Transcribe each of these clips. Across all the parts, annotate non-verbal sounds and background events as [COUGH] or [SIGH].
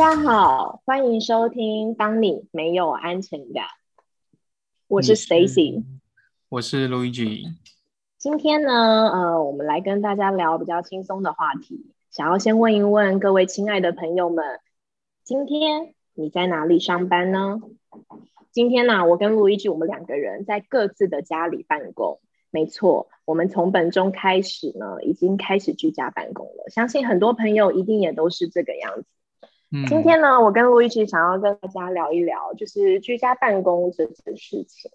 大家好，欢迎收听《当你没有安全感》，我是 Stacy，我是 Luigi。今天呢，呃，我们来跟大家聊比较轻松的话题。想要先问一问各位亲爱的朋友们，今天你在哪里上班呢？今天呢，我跟 Luigi 我们两个人在各自的家里办公。没错，我们从本周开始呢，已经开始居家办公了。相信很多朋友一定也都是这个样子。今天呢，我跟陆一奇想要跟大家聊一聊，就是居家办公这件事情。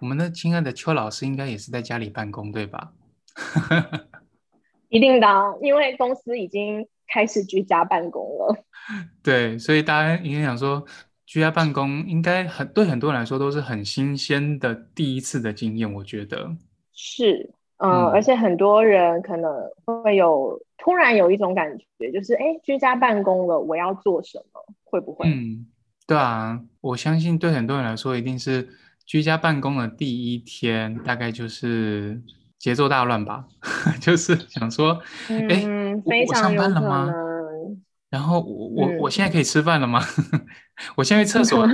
我们的亲爱的邱老师应该也是在家里办公，对吧？[LAUGHS] 一定的，因为公司已经开始居家办公了。[LAUGHS] 对，所以大家应该想说，居家办公应该很对很多人来说都是很新鲜的第一次的经验，我觉得是。嗯，而且很多人可能会有突然有一种感觉，就是哎，居家办公了，我要做什么？会不会？嗯，对啊，我相信对很多人来说，一定是居家办公的第一天，大概就是节奏大乱吧，[LAUGHS] 就是想说，哎，我上班了吗？然后我我我现在可以吃饭了吗？[LAUGHS] 我现在去厕所，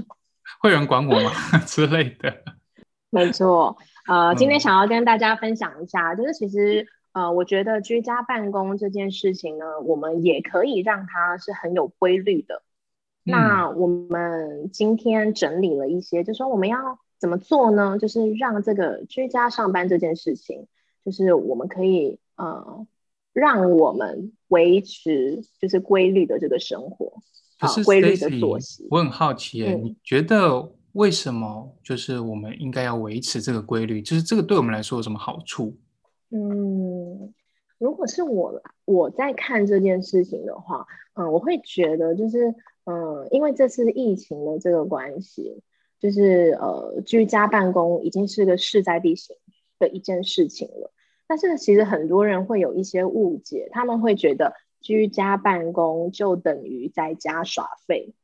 [LAUGHS] 会有人管我吗？之类的。没错。呃，今天想要跟大家分享一下，就是其实呃，我觉得居家办公这件事情呢，我们也可以让它是很有规律的。那我们今天整理了一些，就说我们要怎么做呢？就是让这个居家上班这件事情，就是我们可以呃，让我们维持就是规律的这个生活，好规律的作息。我很好奇，你觉得？为什么就是我们应该要维持这个规律？就是这个对我们来说有什么好处？嗯，如果是我我在看这件事情的话，嗯，我会觉得就是嗯，因为这次疫情的这个关系，就是呃，居家办公已经是个势在必行的一件事情了。但是其实很多人会有一些误解，他们会觉得居家办公就等于在家耍废。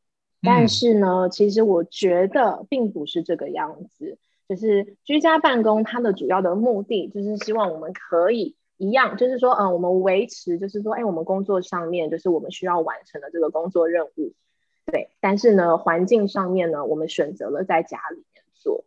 但是呢，其实我觉得并不是这个样子。就是居家办公，它的主要的目的就是希望我们可以一样，就是说，嗯，我们维持，就是说，哎，我们工作上面就是我们需要完成的这个工作任务，对。但是呢，环境上面呢，我们选择了在家里面做。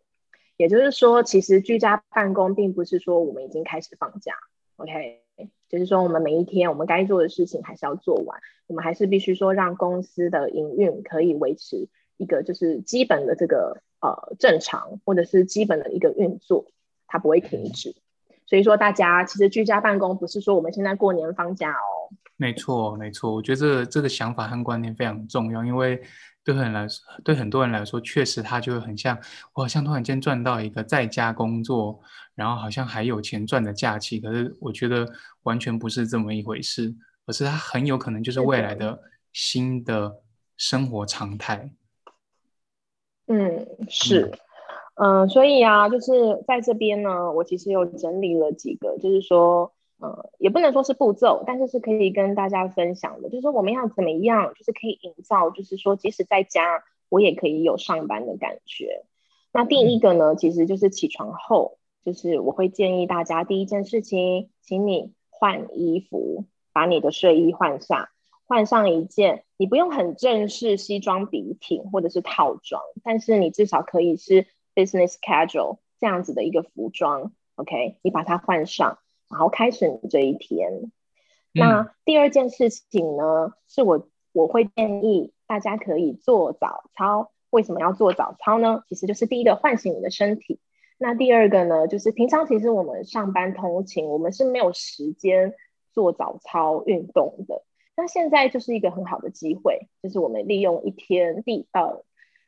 也就是说，其实居家办公并不是说我们已经开始放假，OK。就是说，我们每一天我们该做的事情还是要做完，我们还是必须说让公司的营运可以维持一个就是基本的这个呃正常，或者是基本的一个运作，它不会停止。所以说，大家其实居家办公不是说我们现在过年放假哦。没错，没错，我觉得这个这个想法和观念非常重要，因为对很来说，对很多人来说，确实他就会很像我好像突然间赚到一个在家工作。然后好像还有钱赚的假期，可是我觉得完全不是这么一回事，而是他很有可能就是未来的新的生活常态。嗯，是，嗯，所以啊，就是在这边呢，我其实有整理了几个，就是说，呃，也不能说是步骤，但是是可以跟大家分享的，就是说我们要怎么样，就是可以营造，就是说即使在家，我也可以有上班的感觉。那第一个呢，其实就是起床后。就是我会建议大家，第一件事情，请你换衣服，把你的睡衣换上，换上一件你不用很正式西装笔挺或者是套装，但是你至少可以是 business casual 这样子的一个服装，OK？你把它换上，然后开始你这一天。那第二件事情呢，是我我会建议大家可以做早操。为什么要做早操呢？其实就是第一个唤醒你的身体。那第二个呢，就是平常其实我们上班通勤，我们是没有时间做早操运动的。那现在就是一个很好的机会，就是我们利用一天第呃，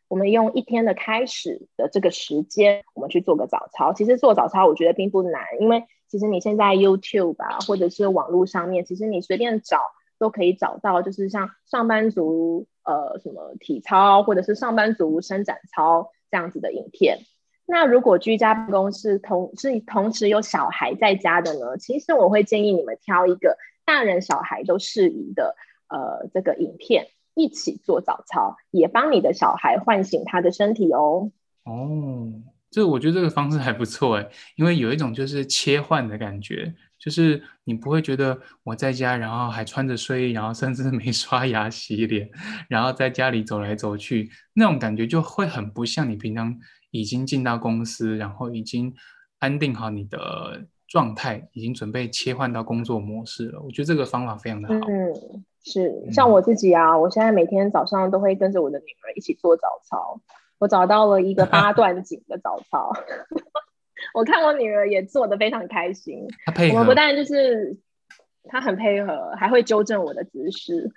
我们用一天的开始的这个时间，我们去做个早操。其实做早操我觉得并不难，因为其实你现在 YouTube 吧，或者是网络上面，其实你随便找都可以找到，就是像上班族呃什么体操，或者是上班族伸展操这样子的影片。那如果居家办公室同是同时有小孩在家的呢？其实我会建议你们挑一个大人小孩都适宜的，呃，这个影片一起做早操，也帮你的小孩唤醒他的身体哦。哦，这我觉得这个方式还不错哎，因为有一种就是切换的感觉，就是你不会觉得我在家，然后还穿着睡衣，然后甚至没刷牙洗脸，然后在家里走来走去，那种感觉就会很不像你平常已经进到公司，然后已经安定好你的状态，已经准备切换到工作模式了。我觉得这个方法非常的好。嗯，是像我自己啊，我现在每天早上都会跟着我的女儿一起做早操。我找到了一个 [LAUGHS] 八段锦的早操，[LAUGHS] 我看我女儿也做的非常开心。她配合，我们不但就是她很配合，还会纠正我的姿势。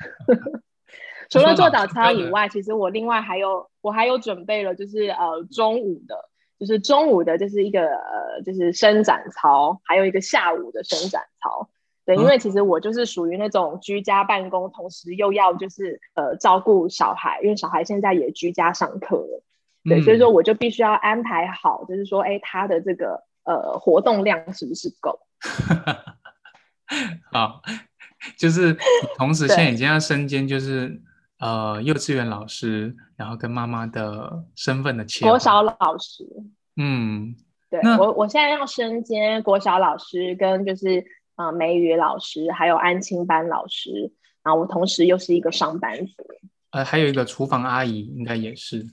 [LAUGHS] 除了做早操以外，其实我另外还有我还有准备了，就是呃中午的，就是中午的，就是一个呃就是伸展操，还有一个下午的伸展操。对，因为其实我就是属于那种居家办公，同时又要就是呃照顾小孩，因为小孩现在也居家上课了。对，所以说我就必须要安排好，就是说，哎，他的这个呃活动量是不是够？[LAUGHS] 好，就是同时 [LAUGHS] 现在已经要身兼就是呃幼稚园老师，然后跟妈妈的身份的切国小老师。嗯，对我我现在要身兼国小老师，跟就是呃美语老师，还有安亲班老师，然后我同时又是一个上班族。呃，还有一个厨房阿姨，应该也是。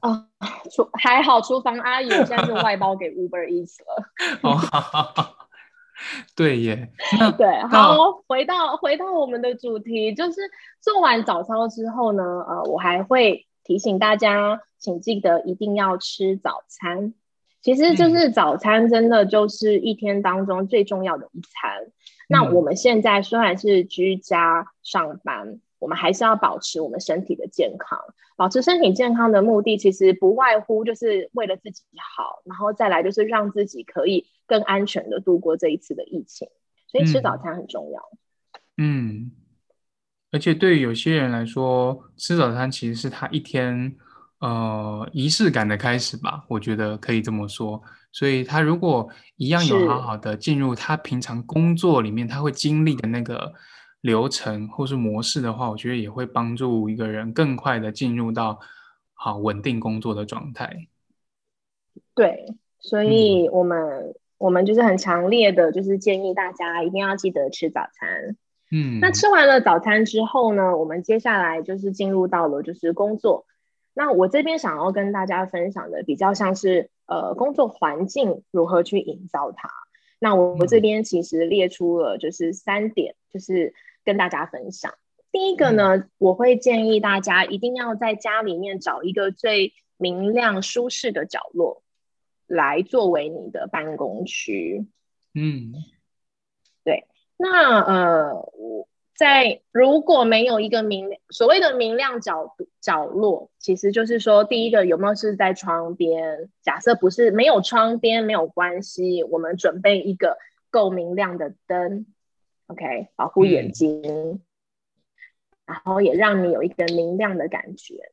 啊，厨还好，厨房阿姨现在是外包给 Uber Eats 了。[LAUGHS] 哦，[LAUGHS] 对耶。对，好，回到回到我们的主题，就是做完早操之后呢，呃，我还会提醒大家，请记得一定要吃早餐。其实就是早餐，真的就是一天当中最重要的一餐。那我们现在虽然是居家上班。我们还是要保持我们身体的健康，保持身体健康的目的其实不外乎就是为了自己好，然后再来就是让自己可以更安全的度过这一次的疫情，所以吃早餐很重要。嗯，而且对于有些人来说，吃早餐其实是他一天呃仪式感的开始吧，我觉得可以这么说。所以他如果一样有好好的进入他平常工作里面，他会经历的那个。流程或是模式的话，我觉得也会帮助一个人更快的进入到好稳定工作的状态。对，所以我们我们就是很强烈的，就是建议大家一定要记得吃早餐。嗯，那吃完了早餐之后呢，我们接下来就是进入到了就是工作。那我这边想要跟大家分享的比较像是呃工作环境如何去营造它。那我我这边其实列出了就是三点，就是。跟大家分享，第一个呢，我会建议大家一定要在家里面找一个最明亮、舒适的角落，来作为你的办公区。嗯，对。那呃，我在如果没有一个明所谓的明亮角角落，其实就是说，第一个有没有是在窗边？假设不是没有窗边没有关系，我们准备一个够明亮的灯。OK，保护眼睛，然后也让你有一个明亮的感觉。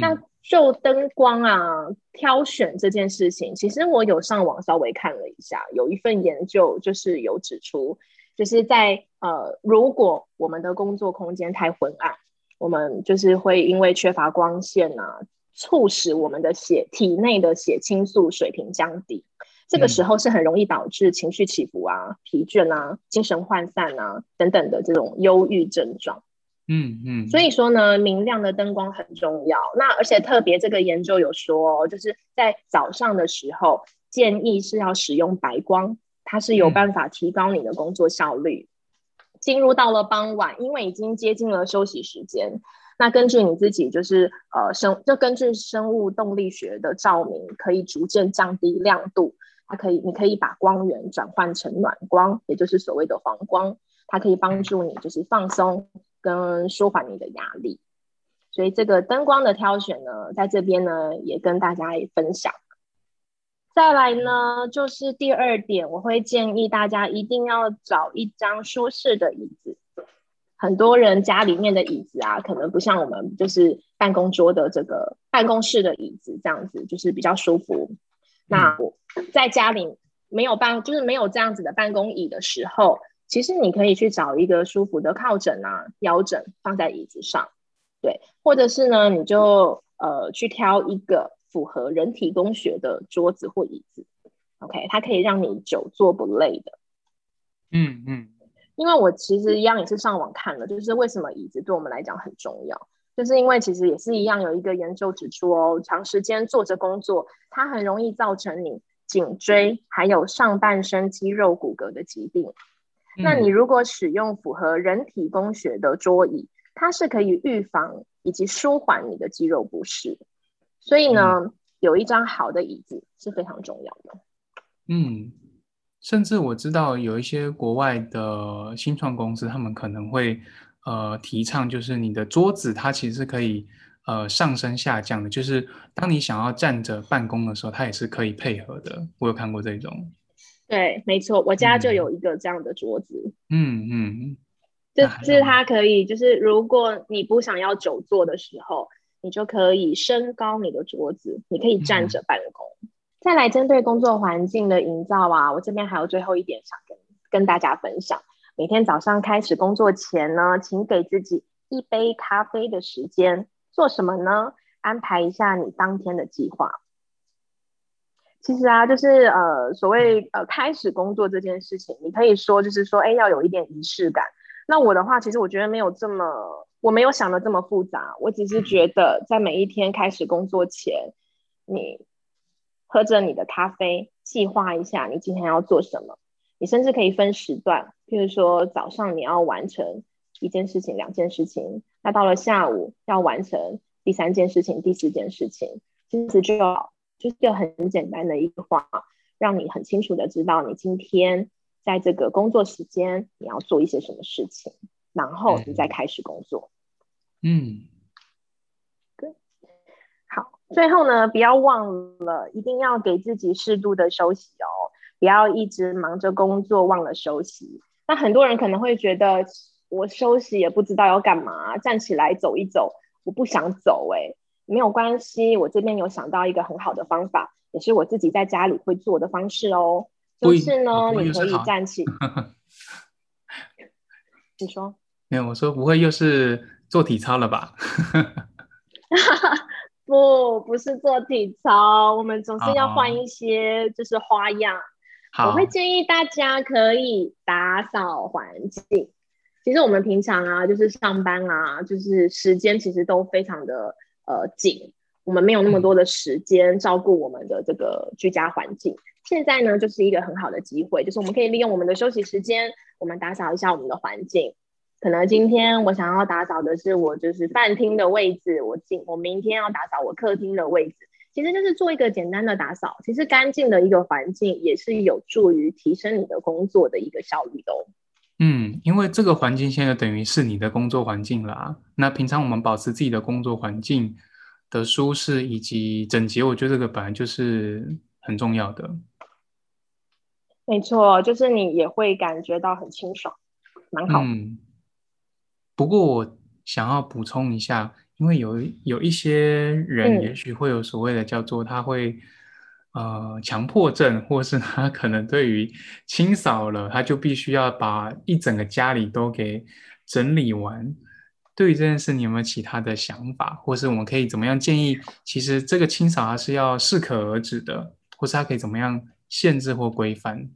那就灯光啊，挑选这件事情，其实我有上网稍微看了一下，有一份研究就是有指出，就是在呃，如果我们的工作空间太昏暗，我们就是会因为缺乏光线啊，促使我们的血体内的血清素水平降低。这个时候是很容易导致情绪起伏啊、疲倦啊、精神涣散啊等等的这种忧郁症状。嗯嗯，所以说呢，明亮的灯光很重要。那而且特别这个研究有说，就是在早上的时候建议是要使用白光，它是有办法提高你的工作效率。进入到了傍晚，因为已经接近了休息时间，那根据你自己就是呃生，就根据生物动力学的照明，可以逐渐降低亮度。它可以，你可以把光源转换成暖光，也就是所谓的黄光，它可以帮助你就是放松跟舒缓你的压力。所以这个灯光的挑选呢，在这边呢也跟大家分享。再来呢，就是第二点，我会建议大家一定要找一张舒适的椅子。很多人家里面的椅子啊，可能不像我们就是办公桌的这个办公室的椅子这样子，就是比较舒服。那在家里没有办，就是没有这样子的办公椅的时候，其实你可以去找一个舒服的靠枕啊、腰枕放在椅子上，对，或者是呢，你就呃去挑一个符合人体工学的桌子或椅子，OK，它可以让你久坐不累的。嗯嗯，因为我其实一样也是上网看了，就是为什么椅子对我们来讲很重要，就是因为其实也是一样，有一个研究指出哦，长时间坐着工作，它很容易造成你颈椎还有上半身肌肉骨骼的疾病。那你如果使用符合人体工学的桌椅，它是可以预防以及舒缓你的肌肉不适。所以呢，有一张好的椅子是非常重要的。嗯，甚至我知道有一些国外的新创公司，他们可能会呃提倡，就是你的桌子它其实是可以呃上升下降的，就是当你想要站着办公的时候，它也是可以配合的。我有看过这种。对，没错，我家就有一个这样的桌子。嗯嗯，就是它可以，就是如果你不想要久坐的时候，你就可以升高你的桌子，你可以站着办公。再来针对工作环境的营造啊，我这边还有最后一点想跟跟大家分享。每天早上开始工作前呢，请给自己一杯咖啡的时间，做什么呢？安排一下你当天的计划。其实啊，就是呃，所谓呃，开始工作这件事情，你可以说就是说，哎，要有一点仪式感。那我的话，其实我觉得没有这么，我没有想的这么复杂。我只是觉得，在每一天开始工作前，你喝着你的咖啡，计划一下你今天要做什么。你甚至可以分时段，譬如说早上你要完成一件事情、两件事情，那到了下午要完成第三件事情、第四件事情，其实就好。就是个很简单的一句话，让你很清楚的知道你今天在这个工作时间你要做一些什么事情，然后你再开始工作。嗯，对。好，最后呢，不要忘了一定要给自己适度的休息哦，不要一直忙着工作忘了休息。那很多人可能会觉得，我休息也不知道要干嘛，站起来走一走，我不想走，哎。没有关系，我这边有想到一个很好的方法，也是我自己在家里会做的方式哦。就是呢，你可以站起。[LAUGHS] 你说？没有，我说不会又是做体操了吧？[LAUGHS] 不，不是做体操，我们总是要换一些就是花样。我会建议大家可以打扫环境。其实我们平常啊，就是上班啊，就是时间其实都非常的。呃，紧，我们没有那么多的时间照顾我们的这个居家环境。现在呢，就是一个很好的机会，就是我们可以利用我们的休息时间，我们打扫一下我们的环境。可能今天我想要打扫的是我就是饭厅的位置，我今我明天要打扫我客厅的位置，其实就是做一个简单的打扫。其实干净的一个环境也是有助于提升你的工作的一个效率的哦。嗯，因为这个环境现在等于是你的工作环境啦。那平常我们保持自己的工作环境的舒适以及整洁，我觉得这个本来就是很重要的。没错，就是你也会感觉到很清爽，蛮好。嗯。不过我想要补充一下，因为有有一些人也许会有所谓的叫做他会。呃，强迫症，或是他可能对于清扫了，他就必须要把一整个家里都给整理完。对于这件事，你有没有其他的想法，或是我们可以怎么样建议？其实这个清扫它是要适可而止的，或是它可以怎么样限制或规范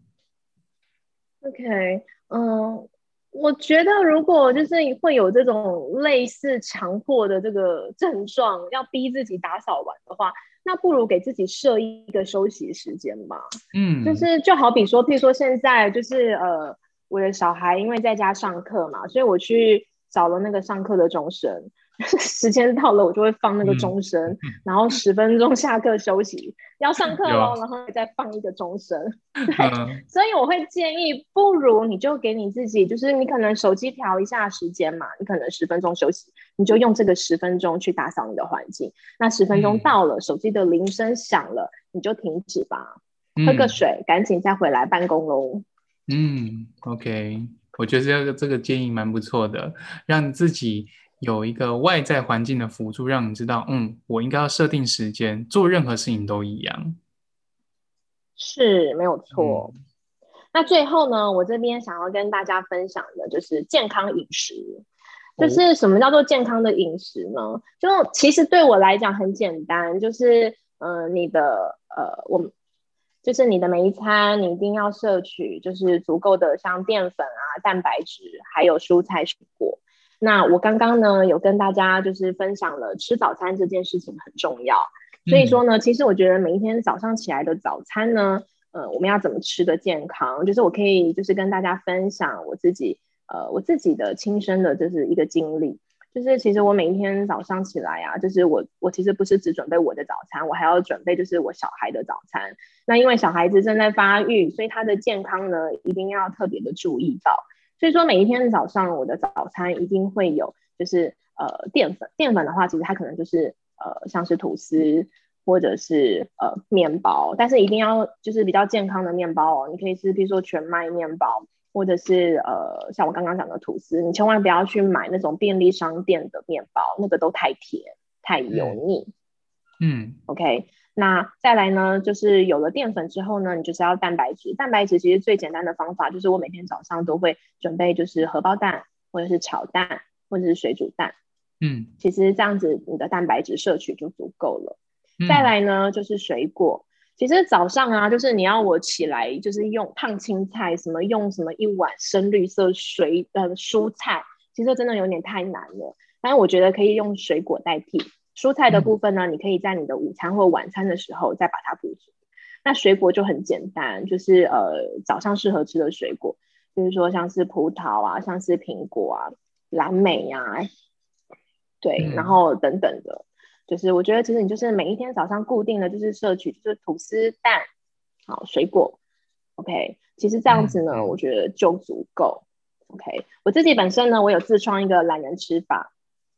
？OK，嗯，我觉得如果就是会有这种类似强迫的这个症状，要逼自己打扫完的话。那不如给自己设一个休息时间吧。嗯，就是就好比说，譬如说现在就是呃，我的小孩因为在家上课嘛，所以我去找了那个上课的钟声。[LAUGHS] 时间到了，我就会放那个钟声，然后十分钟下课休息，[LAUGHS] 要上课喽，然后再放一个钟声。[LAUGHS] 对，所以我会建议，不如你就给你自己，就是你可能手机调一下时间嘛，你可能十分钟休息，你就用这个十分钟去打扫你的环境。那十分钟到了，手机的铃声响了，你就停止吧，喝个水，赶紧再回来办公喽。嗯，OK，我觉得这个这个建议蛮不错的，让自己。有一个外在环境的辅助，让你知道，嗯，我应该要设定时间，做任何事情都一样，是没有错。那最后呢，我这边想要跟大家分享的就是健康饮食。就是什么叫做健康的饮食呢？就其实对我来讲很简单，就是嗯，你的呃，我们就是你的每一餐你一定要摄取就是足够的像淀粉啊、蛋白质，还有蔬菜水果。那我刚刚呢有跟大家就是分享了吃早餐这件事情很重要，所以说呢，其实我觉得每一天早上起来的早餐呢，呃，我们要怎么吃的健康，就是我可以就是跟大家分享我自己呃我自己的亲身的就是一个经历。就是其实我每一天早上起来啊，就是我我其实不是只准备我的早餐，我还要准备就是我小孩的早餐。那因为小孩子正在发育，所以他的健康呢一定要特别的注意到。所以说每一天早上我的早餐一定会有就是呃淀粉，淀粉的话其实它可能就是呃像是吐司或者是呃面包，但是一定要就是比较健康的面包哦，你可以吃比如说全麦面包。或者是呃，像我刚刚讲的吐司，你千万不要去买那种便利商店的面包，那个都太甜、太油腻。嗯，OK。那再来呢，就是有了淀粉之后呢，你就是要蛋白质。蛋白质其实最简单的方法就是我每天早上都会准备，就是荷包蛋，或者是炒蛋，或者是水煮蛋。嗯，其实这样子你的蛋白质摄取就足够了。再来呢，就是水果。其实早上啊，就是你要我起来，就是用烫青菜，什么用什么一碗深绿色水呃蔬菜，其实真的有点太难了。但是我觉得可以用水果代替蔬菜的部分呢，你可以在你的午餐或晚餐的时候再把它补足。那水果就很简单，就是呃早上适合吃的水果，就是说像是葡萄啊，像是苹果啊，蓝莓呀，对，然后等等的。就是我觉得，其实你就是每一天早上固定的就是摄取，就是吐司蛋，好水果，OK。其实这样子呢，我觉得就足够，OK。我自己本身呢，我有自创一个懒人吃法，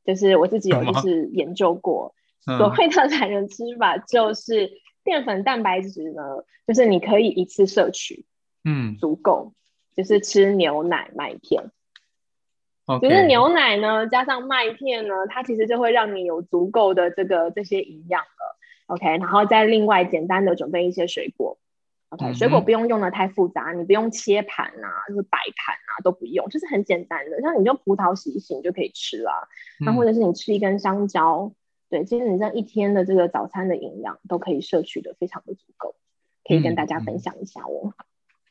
就是我自己有就是研究过，[LAUGHS] 所谓的懒人吃法就是淀粉蛋白质呢，就是你可以一次摄取，嗯，足够，就是吃牛奶麦片。就是牛奶呢，加上麦片呢，它其实就会让你有足够的这个这些营养了。OK，然后再另外简单的准备一些水果。OK，水果不用用的太复杂，你不用切盘啊，就是摆盘啊都不用，就是很简单的，像你就葡萄洗一洗你就可以吃啦。那或者是你吃一根香蕉，对，其实你这样一天的这个早餐的营养都可以摄取的非常的足够，可以跟大家分享一下哦。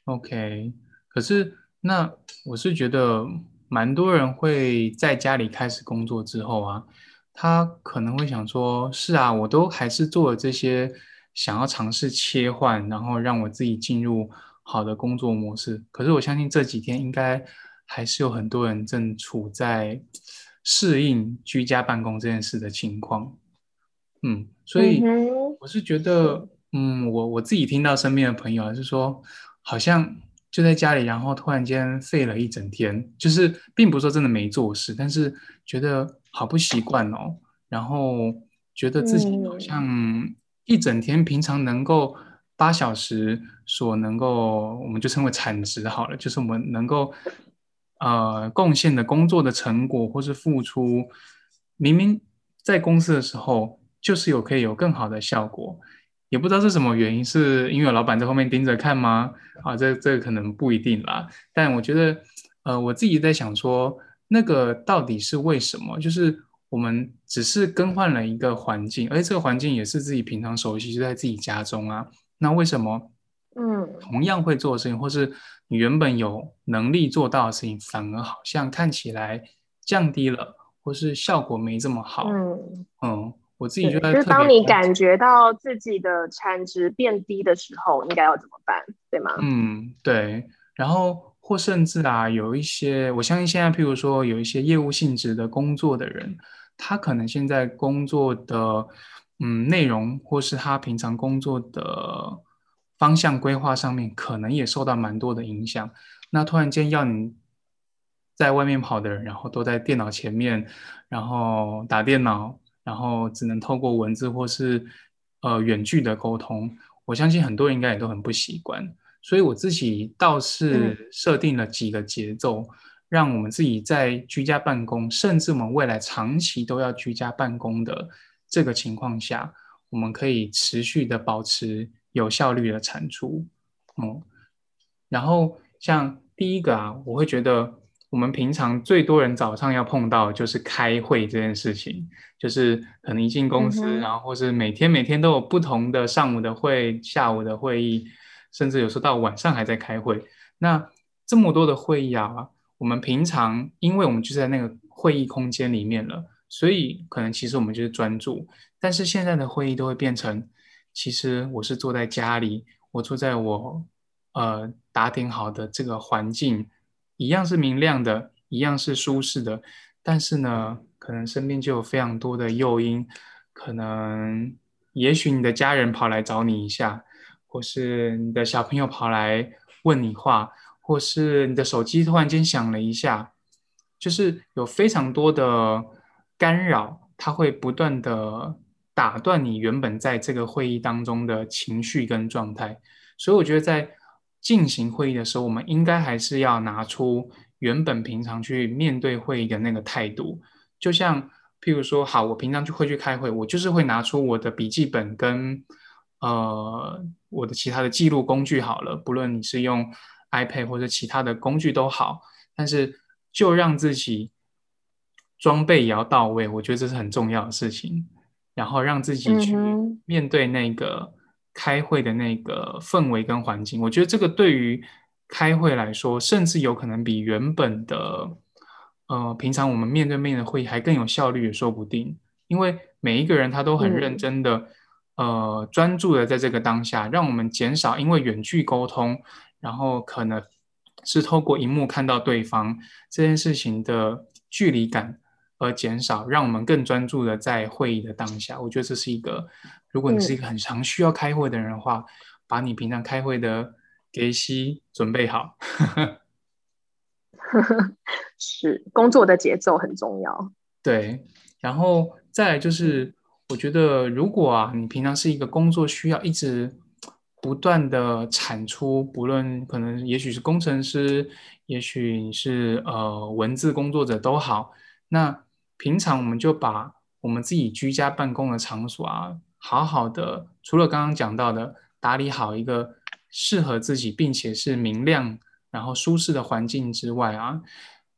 OK，可是那我是觉得。蛮多人会在家里开始工作之后啊，他可能会想说：“是啊，我都还是做了这些，想要尝试切换，然后让我自己进入好的工作模式。”可是我相信这几天应该还是有很多人正处在适应居家办公这件事的情况。嗯，所以我是觉得，嗯，我我自己听到身边的朋友是说，好像。就在家里，然后突然间废了一整天，就是并不是说真的没做事，但是觉得好不习惯哦，然后觉得自己好像一整天平常能够八小时所能够，我们就称为产值好了，就是我们能够呃贡献的工作的成果或是付出，明明在公司的时候就是有可以有更好的效果。也不知道是什么原因，是因为老板在后面盯着看吗？啊，这这可能不一定啦。但我觉得，呃，我自己在想说，那个到底是为什么？就是我们只是更换了一个环境，而且这个环境也是自己平常熟悉，就在自己家中啊。那为什么，嗯，同样会做的事情，或是你原本有能力做到的事情，反而好像看起来降低了，或是效果没这么好？嗯嗯。我自己觉得，就是当你感觉到自己的产值变低的时候，应该要怎么办，对吗？嗯，对。然后或甚至啊，有一些，我相信现在，譬如说有一些业务性质的工作的人，他可能现在工作的嗯内容，或是他平常工作的方向规划上面，可能也受到蛮多的影响。那突然间要你在外面跑的人，然后都在电脑前面，然后打电脑。然后只能透过文字或是呃远距的沟通，我相信很多人应该也都很不习惯，所以我自己倒是设定了几个节奏，让我们自己在居家办公，甚至我们未来长期都要居家办公的这个情况下，我们可以持续的保持有效率的产出。嗯，然后像第一个啊，我会觉得。我们平常最多人早上要碰到就是开会这件事情，就是可能一进公司，然后或是每天每天都有不同的上午的会、下午的会议，甚至有时候到晚上还在开会。那这么多的会议啊，我们平常因为我们就在那个会议空间里面了，所以可能其实我们就是专注。但是现在的会议都会变成，其实我是坐在家里，我坐在我呃打点好的这个环境，一样是明亮的，一样是舒适的，但是呢，可能身边就有非常多的诱因，可能也许你的家人跑来找你一下，或是你的小朋友跑来问你话。或是你的手机突然间响了一下，就是有非常多的干扰，它会不断的打断你原本在这个会议当中的情绪跟状态。所以我觉得在进行会议的时候，我们应该还是要拿出原本平常去面对会议的那个态度。就像譬如说，好，我平常就会去开会，我就是会拿出我的笔记本跟呃我的其他的记录工具好了，不论你是用。iPad 或者其他的工具都好，但是就让自己装备也要到位，我觉得这是很重要的事情。然后让自己去面对那个开会的那个氛围跟环境，我觉得这个对于开会来说，甚至有可能比原本的呃平常我们面对面的会议还更有效率也说不定。因为每一个人他都很认真的呃专注的在这个当下，让我们减少因为远距沟通。然后可能是透过荧幕看到对方这件事情的距离感而减少，让我们更专注的在会议的当下。我觉得这是一个，如果你是一个很常需要开会的人的话，把你平常开会的给息准备好。[LAUGHS] [LAUGHS] 是工作的节奏很重要。对，然后再就是，我觉得如果啊，你平常是一个工作需要一直。不断的产出，不论可能，也许是工程师，也许是呃文字工作者都好。那平常我们就把我们自己居家办公的场所啊，好好的，除了刚刚讲到的打理好一个适合自己并且是明亮然后舒适的环境之外啊，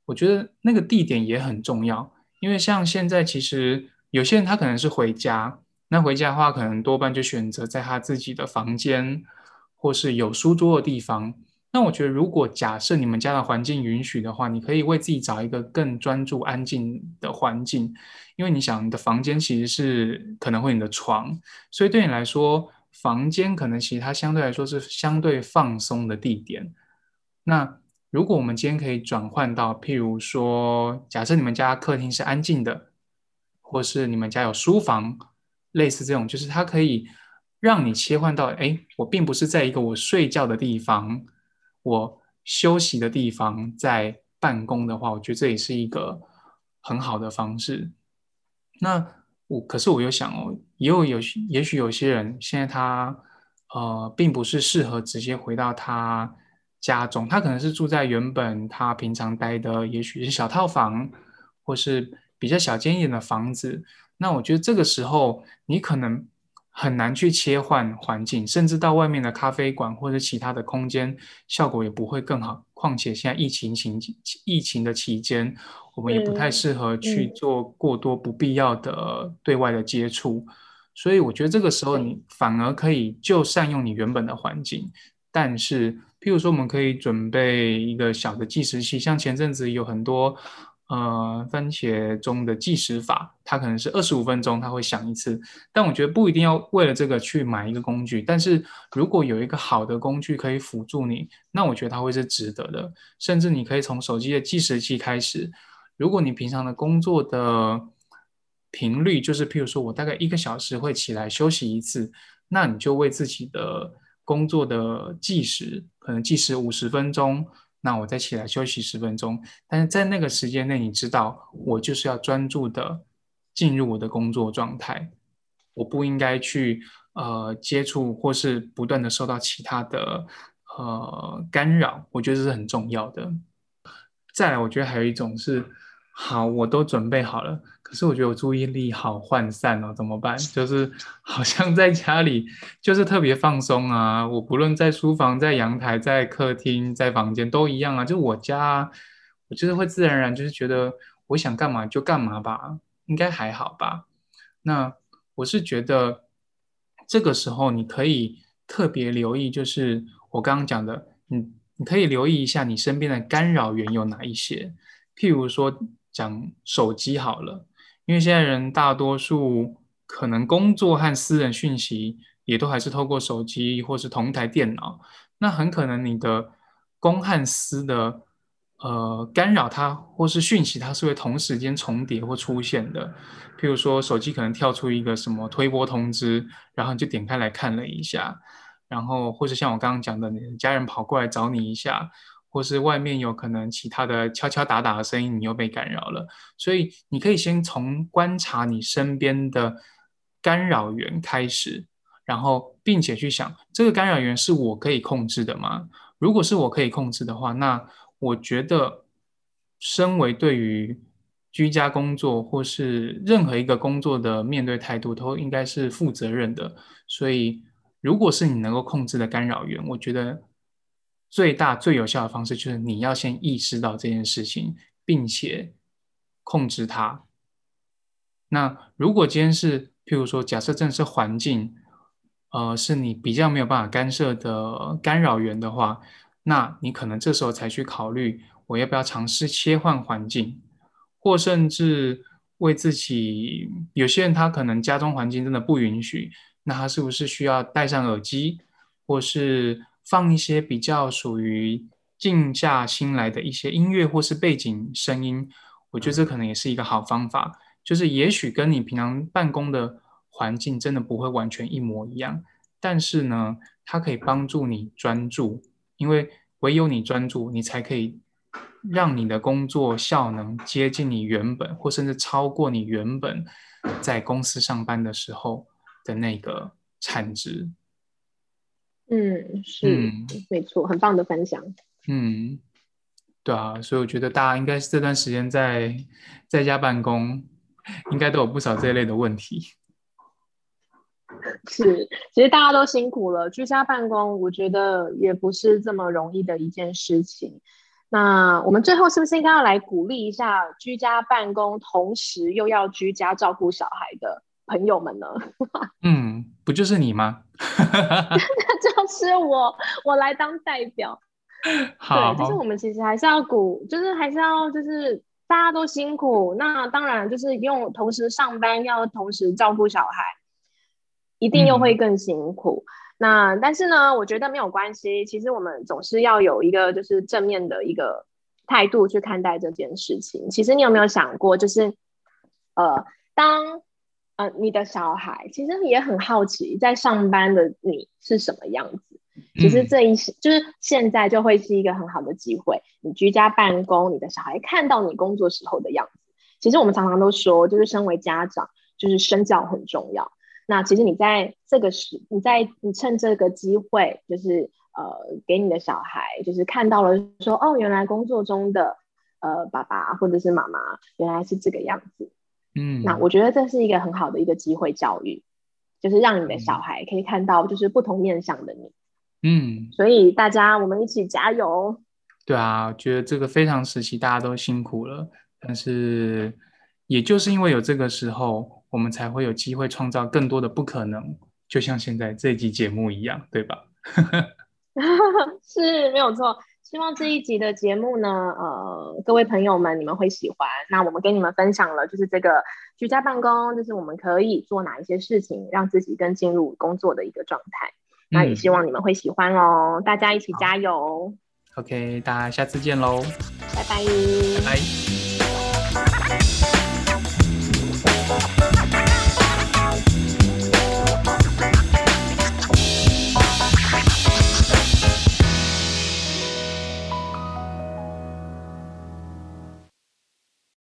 我觉得那个地点也很重要。因为像现在其实有些人他可能是回家。那回家的话，可能多半就选择在他自己的房间，或是有书桌的地方。那我觉得，如果假设你们家的环境允许的话，你可以为自己找一个更专注、安静的环境。因为你想，你的房间其实是可能会你的床，所以对你来说，房间可能其实它相对来说是相对放松的地点。那如果我们今天可以转换到，譬如说，假设你们家客厅是安静的，或是你们家有书房。类似这种，就是它可以让你切换到，哎，我并不是在一个我睡觉的地方，我休息的地方在办公的话，我觉得这也是一个很好的方式。那我可是我又想哦，也有有也许有些人现在他呃，并不是适合直接回到他家中，他可能是住在原本他平常待的，也许是小套房，或是比较小间一点的房子。那我觉得这个时候你可能很难去切换环境，甚至到外面的咖啡馆或者其他的空间，效果也不会更好。况且现在疫情情疫情的期间，我们也不太适合去做过多不必要的对外的接触。所以我觉得这个时候你反而可以就善用你原本的环境。但是，譬如说，我们可以准备一个小的计时器，像前阵子有很多。呃，番茄钟的计时法，它可能是二十五分钟，它会响一次。但我觉得不一定要为了这个去买一个工具。但是如果有一个好的工具可以辅助你，那我觉得它会是值得的。甚至你可以从手机的计时器开始。如果你平常的工作的频率就是，譬如说我大概一个小时会起来休息一次，那你就为自己的工作的计时，可能计时五十分钟。那我再起来休息十分钟，但是在那个时间内，你知道我就是要专注的进入我的工作状态，我不应该去呃接触或是不断的受到其他的呃干扰，我觉得这是很重要的。再来，我觉得还有一种是，好，我都准备好了。可是我觉得我注意力好涣散哦，怎么办？就是好像在家里就是特别放松啊。我不论在书房、在阳台、在客厅、在房间都一样啊。就我家，我就是会自然而然就是觉得我想干嘛就干嘛吧，应该还好吧。那我是觉得这个时候你可以特别留意，就是我刚刚讲的，你你可以留意一下你身边的干扰源有哪一些。譬如说讲手机好了，因为现在人大多数可能工作和私人讯息也都还是透过手机或是同一台电脑，那很可能你的公和私的。呃，干扰它或是讯息，它是会同时间重叠或出现的。譬如说，手机可能跳出一个什么推播通知，然后你就点开来看了一下，然后或是像我刚刚讲的，你的家人跑过来找你一下，或是外面有可能其他的敲敲打打的声音，你又被干扰了。所以你可以先从观察你身边的干扰源开始，然后并且去想，这个干扰源是我可以控制的吗？如果是我可以控制的话，那我觉得，身为对于居家工作或是任何一个工作的面对态度，都应该是负责任的。所以，如果是你能够控制的干扰源，我觉得最大最有效的方式就是你要先意识到这件事情，并且控制它。那如果今天是，譬如说，假设真的是环境，呃，是你比较没有办法干涉的干扰源的话。那你可能这时候才去考虑，我要不要尝试切换环境，或甚至为自己，有些人他可能家中环境真的不允许，那他是不是需要戴上耳机，或是放一些比较属于静下心来的一些音乐或是背景声音？我觉得这可能也是一个好方法，就是也许跟你平常办公的环境真的不会完全一模一样，但是呢，它可以帮助你专注。因为唯有你专注，你才可以让你的工作效能接近你原本，或甚至超过你原本在公司上班的时候的那个产值。嗯，是，没错，很棒的分享。嗯，对啊，所以我觉得大家应该是这段时间在在家办公，应该都有不少这一类的问题。[LAUGHS] 是，其实大家都辛苦了。居家办公，我觉得也不是这么容易的一件事情。那我们最后是不是应该要来鼓励一下居家办公，同时又要居家照顾小孩的朋友们呢？[LAUGHS] 嗯，不就是你吗？[LAUGHS] 就是我，我来当代表。好，就是我们其实还是要鼓，就是还是要，就是大家都辛苦。那当然就是用同时上班，要同时照顾小孩。一定又会更辛苦。那但是呢，我觉得没有关系。其实我们总是要有一个就是正面的一个态度去看待这件事情。其实你有没有想过，就是呃，当呃你的小孩其实也很好奇，在上班的你是什么样子。其实这一就是现在就会是一个很好的机会。你居家办公，你的小孩看到你工作时候的样子。其实我们常常都说，就是身为家长，就是身教很重要。那其实你在这个时，你在你趁这个机会，就是呃，给你的小孩，就是看到了说，哦，原来工作中的呃爸爸或者是妈妈原来是这个样子，嗯，那我觉得这是一个很好的一个机会教育，就是让你的小孩可以看到就是不同面向的你，嗯，所以大家我们一起加油。对啊，觉得这个非常时期大家都辛苦了，但是也就是因为有这个时候。我们才会有机会创造更多的不可能，就像现在这集节目一样，对吧？[LAUGHS] [LAUGHS] 是没有错。希望这一集的节目呢，呃，各位朋友们你们会喜欢。那我们跟你们分享了，就是这个居家办公，就是我们可以做哪一些事情，让自己更进入工作的一个状态。那也希望你们会喜欢哦，大家一起加油。OK，大家下次见喽，拜拜，拜。